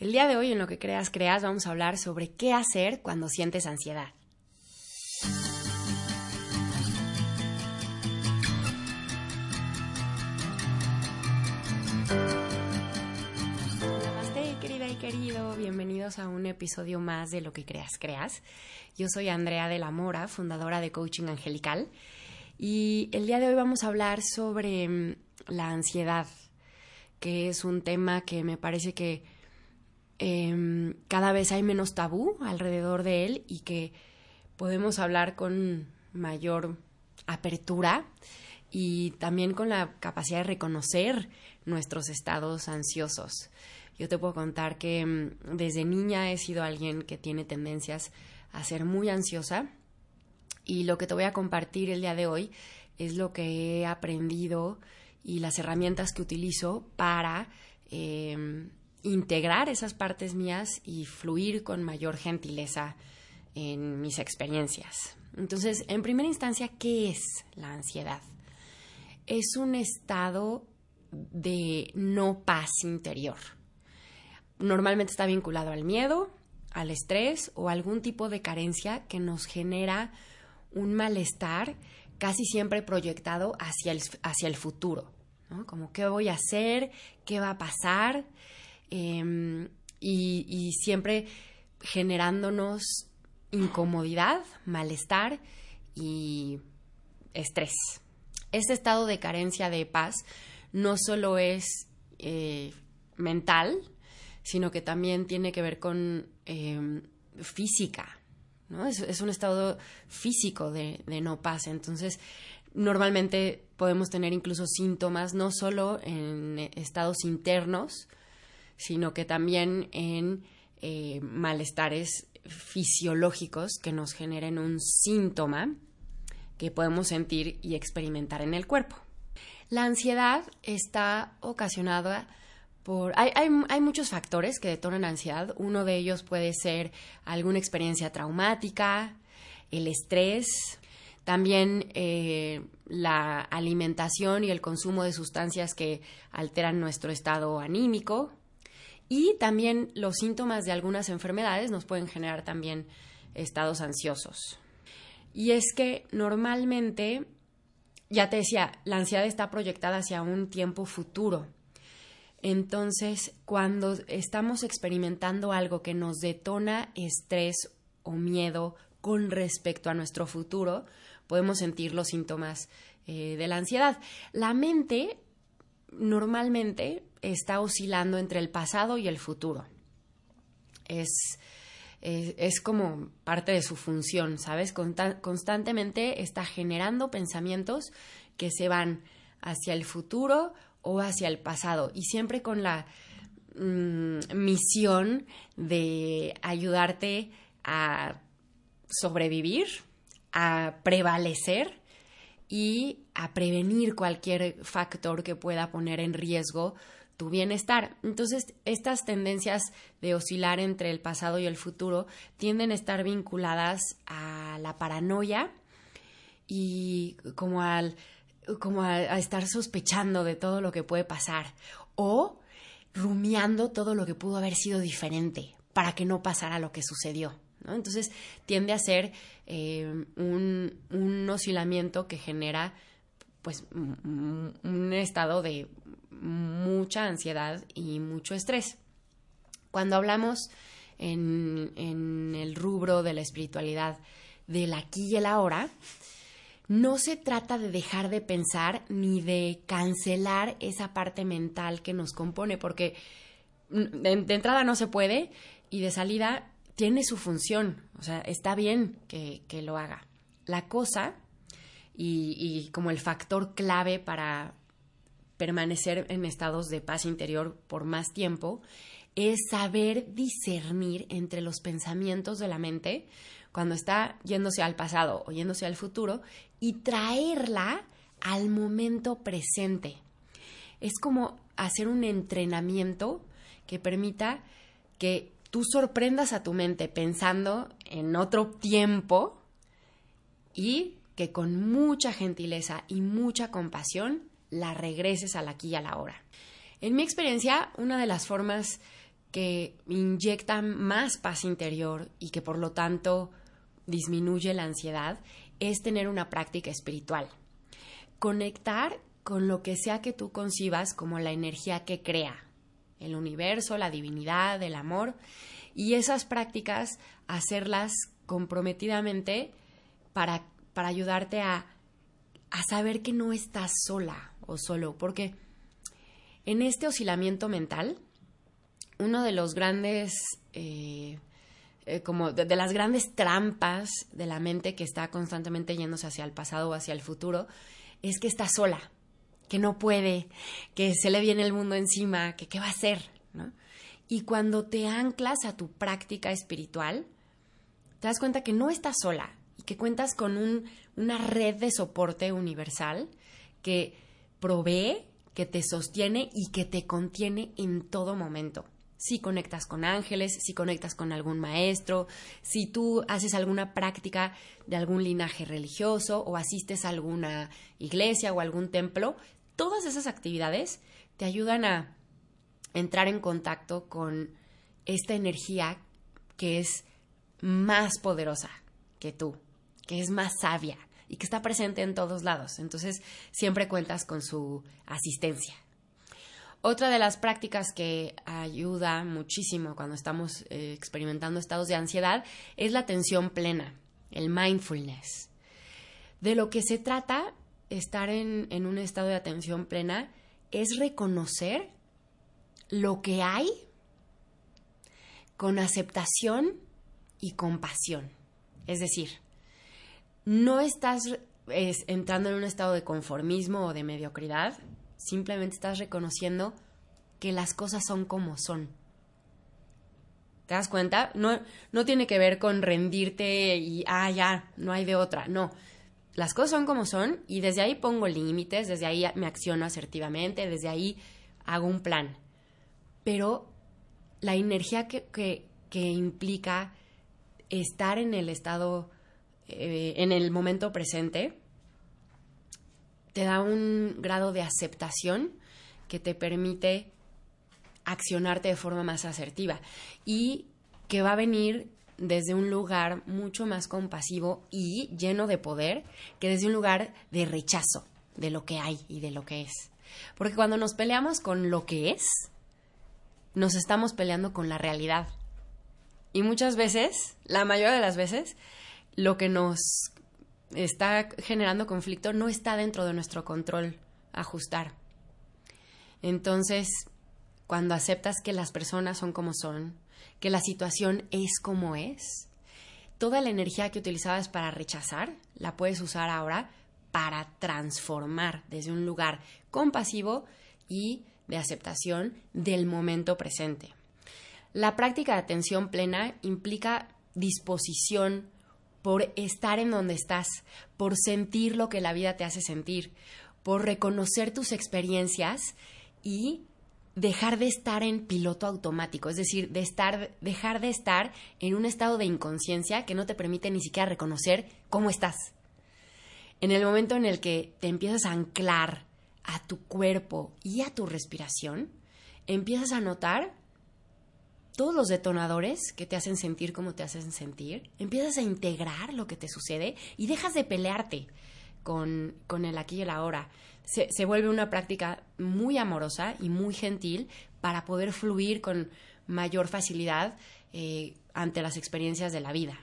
El día de hoy en lo que creas, creas, vamos a hablar sobre qué hacer cuando sientes ansiedad. Namaste, querida y querido, bienvenidos a un episodio más de Lo que creas, creas. Yo soy Andrea de la Mora, fundadora de Coaching Angelical, y el día de hoy vamos a hablar sobre mm, la ansiedad, que es un tema que me parece que Em, cada vez hay menos tabú alrededor de él y que podemos hablar con mayor apertura y también con la capacidad de reconocer nuestros estados ansiosos. Yo te puedo contar que em, desde niña he sido alguien que tiene tendencias a ser muy ansiosa y lo que te voy a compartir el día de hoy es lo que he aprendido y las herramientas que utilizo para eh, integrar esas partes mías y fluir con mayor gentileza en mis experiencias. Entonces, en primera instancia, ¿qué es la ansiedad? Es un estado de no paz interior. Normalmente está vinculado al miedo, al estrés o algún tipo de carencia que nos genera un malestar casi siempre proyectado hacia el, hacia el futuro. Como qué voy a hacer, qué va a pasar, Em, y, siempre generándonos incomodidad, malestar y estrés. Este estado de carencia de paz no solo es eh, mental, sino que también tiene que ver con em, física, ¿no? Es, un estado físico de, de, no paz. Entonces, normalmente podemos tener incluso síntomas no solo en estados internos, sino que también en eh, malestares fisiológicos que nos generen un síntoma que podemos sentir y experimentar en el cuerpo. La ansiedad está ocasionada por... Hay, hay, muchos factores que detonan ansiedad. Uno de ellos puede ser alguna experiencia traumática, el estrés, también eh, la alimentación y el consumo de sustancias que alteran nuestro estado anímico, y también los síntomas de algunas enfermedades nos pueden generar también estados ansiosos. Y es que normalmente, ya te decía, la ansiedad está proyectada hacia un tiempo futuro. Entonces, cuando estamos experimentando algo que nos detona estrés o miedo con respecto a nuestro futuro, podemos sentir los síntomas eh, de la ansiedad. La mente normalmente está oscilando entre el pasado y el futuro. Es, es, como parte de su función, ¿sabes? constantemente está generando pensamientos que se van hacia el futuro o hacia el pasado y siempre con la mm, misión de ayudarte a sobrevivir, a prevalecer y a prevenir cualquier factor que pueda poner en riesgo tu bienestar. Entonces, estas tendencias de oscilar entre el pasado y el futuro tienden a estar vinculadas a la paranoia y como al como a, estar sospechando de todo lo que puede pasar o rumiando todo lo que pudo haber sido diferente para que no pasara lo que sucedió. Entonces tiende a ser eh, un, un oscilamiento que genera pues un estado de mucha ansiedad y mucho estrés. Cuando hablamos en, el rubro de la espiritualidad del aquí y el ahora, no se trata de dejar de pensar ni de cancelar esa parte mental que nos compone, porque de, entrada no se puede y de salida tiene su función, o sea, está bien que, que lo haga. La cosa y, como el factor clave para permanecer en estados de paz interior por más tiempo es saber discernir entre los pensamientos de la mente cuando está yéndose al pasado o yéndose al futuro y traerla al momento presente. Es como hacer un entrenamiento que permita que tú sorprendas a tu mente pensando en otro tiempo y que con mucha gentileza y mucha compasión la regreses al aquí y a la hora. En mi experiencia, una de las formas que inyecta más paz interior y que por lo tanto disminuye la ansiedad es tener una práctica espiritual. Conectar con lo que sea que tú concibas como la energía que crea, el universo, la divinidad, el amor, y esas prácticas hacerlas comprometidamente para, para ayudarte a, a saber que no estás sola o solo, porque en este oscilamiento mental, uno de los grandes, eh, eh, como de, las grandes trampas de la mente que está constantemente yéndose hacia el pasado o hacia el futuro, es que está sola, que no puede, que se le viene el mundo encima, que qué va a hacer, ¿no? Y cuando te anclas a tu práctica espiritual, te das cuenta que no estás sola y que cuentas con un, una red de soporte universal que provee, que te sostiene y que te contiene en todo momento. Si conectas con ángeles, si conectas con algún maestro, si tú haces alguna práctica de algún linaje religioso o asistes a alguna iglesia o algún templo, todas esas actividades te ayudan a entrar en contacto con esta energía que es más poderosa que tú, que es más sabia y que está presente en todos lados. Entonces, siempre cuentas con su asistencia. Otra de las prácticas que ayuda muchísimo cuando estamos eh, experimentando estados de ansiedad es la atención plena, el mindfulness. De lo que se trata estar en, en un estado de atención plena es reconocer lo que hay con aceptación y compasión. Es decir, no estás entrando en un estado de conformismo o de mediocridad, simplemente estás reconociendo que las cosas son como son. ¿Te das cuenta? No, no tiene que ver con rendirte y, ah, ya, no hay de otra. No, las cosas son como son y desde ahí pongo límites, desde ahí me acciono asertivamente, desde ahí hago un plan pero la energía que, implica estar en el estado, eh, en el momento presente, te da un grado de aceptación que te permite accionarte de forma más asertiva y que va a venir desde un lugar mucho más compasivo y lleno de poder que desde un lugar de rechazo de lo que hay y de lo que es. Porque cuando nos peleamos con lo que es, nos estamos peleando con la realidad. Y muchas veces, la mayoría de las veces, lo que nos está generando conflicto no está dentro de nuestro control ajustar. Entonces, cuando aceptas que las personas son como son, que la situación es como es, toda la energía que utilizabas para rechazar la puedes usar ahora para transformar desde un lugar compasivo y de aceptación del momento presente. La práctica de atención plena implica disposición por estar en donde estás, por sentir lo que la vida te hace sentir, por reconocer tus experiencias y dejar de estar en piloto automático, es decir, de estar, dejar de estar en un estado de inconsciencia que no te permite ni siquiera reconocer cómo estás. En el momento en el que te empiezas a anclar a tu cuerpo y a tu respiración, empiezas a notar todos los detonadores que te hacen sentir como te hacen sentir, empiezas a integrar lo que te sucede y dejas de pelearte con, el aquí y el ahora. Se, vuelve una práctica muy amorosa y muy gentil para poder fluir con mayor facilidad eh, ante las experiencias de la vida.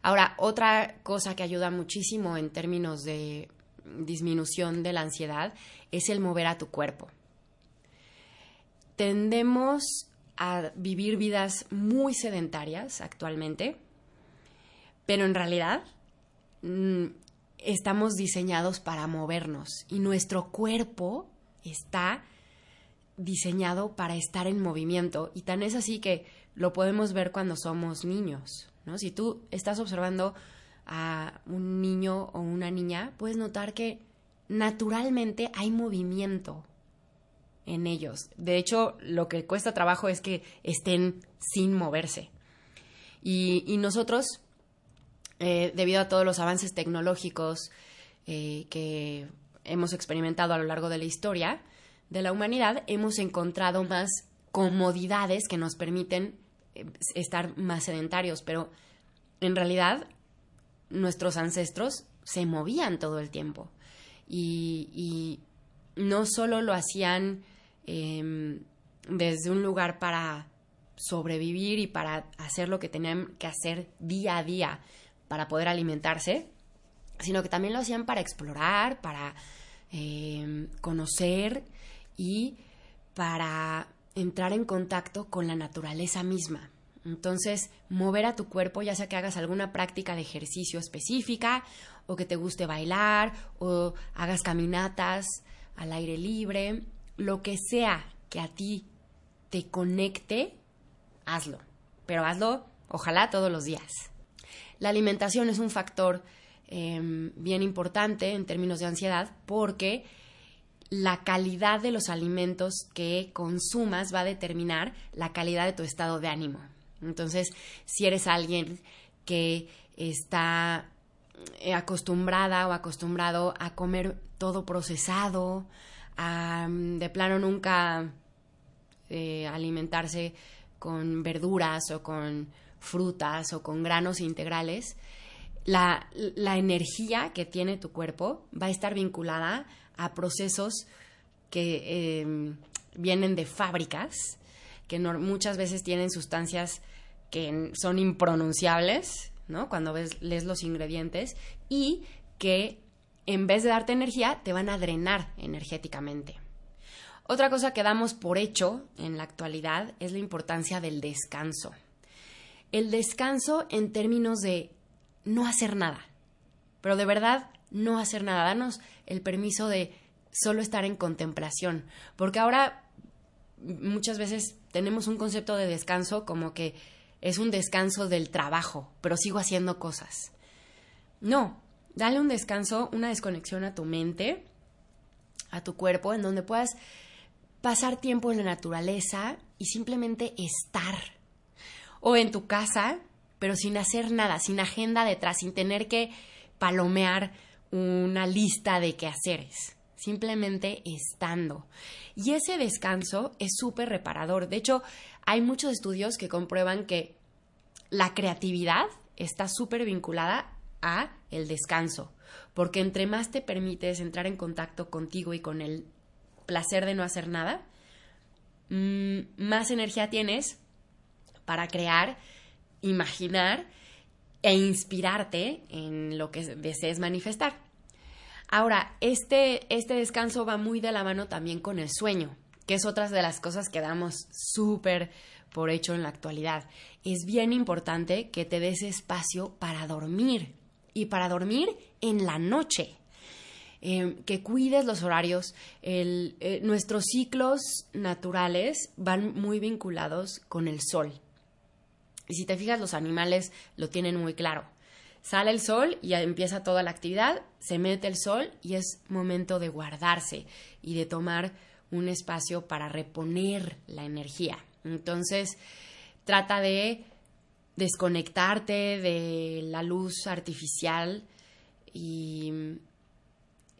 Ahora, otra cosa que ayuda muchísimo en términos de disminución de la ansiedad es el mover a tu cuerpo. Tendemos a vivir vidas muy sedentarias actualmente, pero en realidad mm, estamos diseñados para movernos y nuestro cuerpo está diseñado para estar en movimiento y tan es así que lo podemos ver cuando somos niños, ¿no? Si tú estás observando a un niño o una niña, puedes notar que naturalmente hay movimiento en ellos. De hecho, lo que cuesta trabajo es que estén sin moverse. Y, nosotros, eh, debido a todos los avances tecnológicos eh, que hemos experimentado a lo largo de la historia de la humanidad, hemos encontrado más comodidades que nos permiten eh, estar más sedentarios, pero en realidad nuestros ancestros se movían todo el tiempo y, no solo lo hacían em, desde un lugar para sobrevivir y para hacer lo que tenían que hacer día a día para poder alimentarse, sino que también lo hacían para explorar, para em, conocer y para entrar en contacto con la naturaleza misma. Entonces, mover a tu cuerpo, ya sea que hagas alguna práctica de ejercicio específica, o que te guste bailar, o hagas caminatas al aire libre, lo que sea que a ti te conecte, hazlo. Pero hazlo, ojalá, todos los días. La alimentación es un factor em, bien importante en términos de ansiedad porque la calidad de los alimentos que consumas va a determinar la calidad de tu estado de ánimo. Entonces, si eres alguien que está eh, acostumbrada o acostumbrado a comer todo procesado, mm, de plano nunca eh, alimentarse con verduras o con frutas o con granos integrales, la, la energía que tiene tu cuerpo va a estar vinculada a procesos que em, vienen de fábricas, que muchas veces tienen sustancias que son impronunciables, ¿no? Cuando ves, lees los ingredientes, y que en vez de darte energía, te van a drenar energéticamente. Otra cosa que damos por hecho en la actualidad es la importancia del descanso. El descanso en términos de no hacer nada, pero de verdad no hacer nada, danos el permiso de solo estar en contemplación, porque ahora muchas veces tenemos un concepto de descanso como que es un descanso del trabajo, pero sigo haciendo cosas. No, dale un descanso, una desconexión a tu mente, a tu cuerpo, en donde puedas pasar tiempo en la naturaleza y simplemente estar. O en tu casa, pero sin hacer nada, sin agenda detrás, sin tener que palomear una lista de quehaceres, simplemente estando. Y ese descanso es súper reparador. De hecho, hay muchos estudios que comprueban que la creatividad está súper vinculada a el descanso, porque entre más te permites entrar en contacto contigo y con el placer de no hacer nada, mm, más energía tienes para crear, imaginar e inspirarte en lo que desees manifestar. Ahora, este, este descanso va muy de la mano también con el sueño, que es otra de las cosas que damos súper por hecho en la actualidad. Es bien importante que te des espacio para dormir y para dormir en la noche. Em, que cuides los horarios. Eh, nuestros ciclos naturales van muy vinculados con el sol. Y si te fijas, los animales lo tienen muy claro. Sale el sol y empieza toda la actividad, se mete el sol y es momento de guardarse y de tomar un espacio para reponer la energía. Entonces, trata de desconectarte de la luz artificial y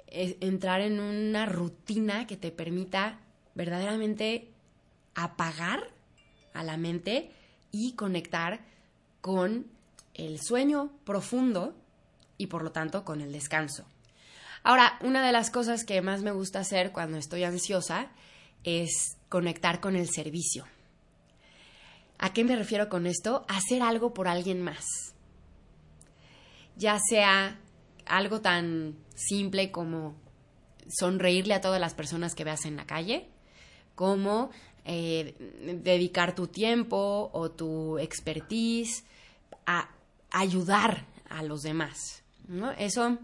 eh, entrar en una rutina que te permita verdaderamente apagar a la mente y conectar con el sueño profundo y por lo tanto con el descanso. Ahora, una de las cosas que más me gusta hacer cuando estoy ansiosa es conectar con el servicio. ¿A qué me refiero con esto? Hacer algo por alguien más. Ya sea algo tan simple como sonreírle a todas las personas que veas en la calle, como eh, dedicar tu tiempo o tu expertise a ayudar a los demás. Eso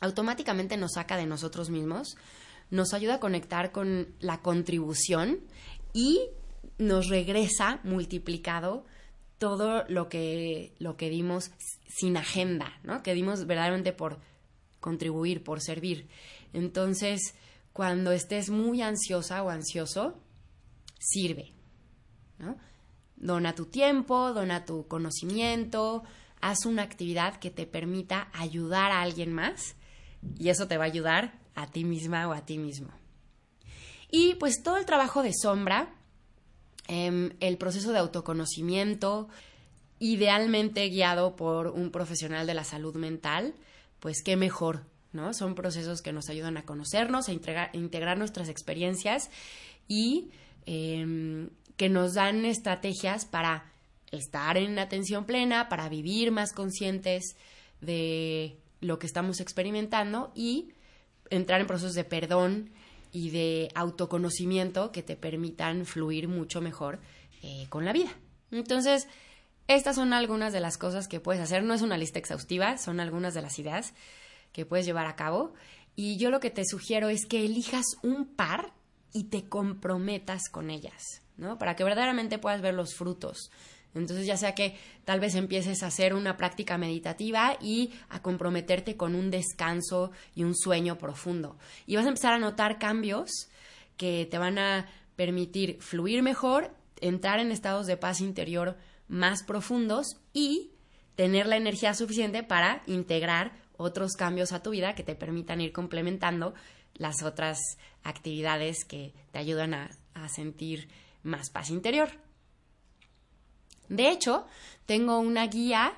automáticamente nos saca de nosotros mismos, nos ayuda a conectar con la contribución y nos regresa multiplicado todo lo que, lo que dimos sin agenda, ¿no? Que dimos verdaderamente por contribuir, por servir. Entonces, cuando estés muy ansiosa o ansioso, sirve. Dona tu tiempo, dona tu conocimiento, haz una actividad que te permita ayudar a alguien más y eso te va a ayudar a ti misma o a ti mismo. Y pues todo el trabajo de sombra em, el proceso de autoconocimiento, idealmente guiado por un profesional de la salud mental, pues qué mejor, ¿no? Son procesos que nos ayudan a conocernos, a integrar, nuestras experiencias y em, que nos dan estrategias para estar en atención plena, para vivir más conscientes de lo que estamos experimentando y entrar en procesos de perdón y de autoconocimiento que te permitan fluir mucho mejor eh, con la vida. Entonces, estas son algunas de las cosas que puedes hacer. No es una lista exhaustiva, son algunas de las ideas que puedes llevar a cabo. Y yo lo que te sugiero es que elijas un par y te comprometas con ellas, ¿no? Para que verdaderamente puedas ver los frutos entonces, ya sea que tal vez empieces a hacer una práctica meditativa y a comprometerte con un descanso y un sueño profundo. Y vas a empezar a notar cambios que te van a permitir fluir mejor, entrar en estados de paz interior más profundos y tener la energía suficiente para integrar otros cambios a tu vida que te permitan ir complementando las otras actividades que te ayudan a, a sentir más paz interior. De hecho, tengo una guía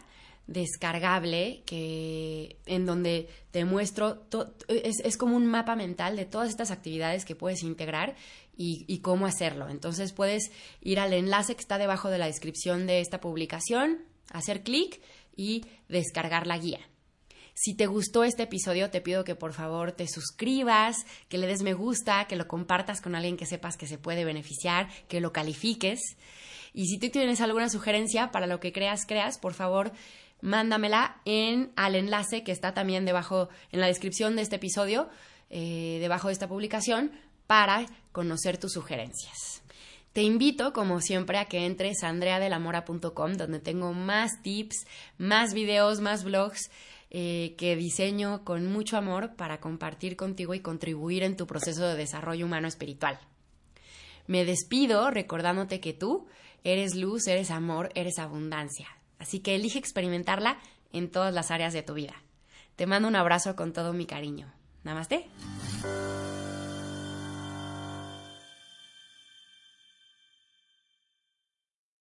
descargable que en donde te muestro es, es, como un mapa mental de todas estas actividades que puedes integrar y, y, cómo hacerlo. Entonces puedes ir al enlace que está debajo de la descripción de esta publicación, hacer clic y descargar la guía. Si te gustó este episodio, te pido que por favor te suscribas, que le des me gusta, que lo compartas con alguien que sepas que se puede beneficiar, que lo califiques. Y si tú tienes alguna sugerencia para lo que creas, creas, por favor, mándamela en al enlace que está también debajo en la descripción de este episodio, eh, debajo de esta publicación, para conocer tus sugerencias. Te invito, como siempre, a que entres a andreadelamora.com, donde tengo más tips, más videos, más blogs eh, que diseño con mucho amor para compartir contigo y contribuir en tu proceso de desarrollo humano espiritual. Me despido recordándote que tú Eres luz, eres amor, eres abundancia. Así que elige experimentarla en todas las áreas de tu vida. Te mando un abrazo con todo mi cariño. Namaste.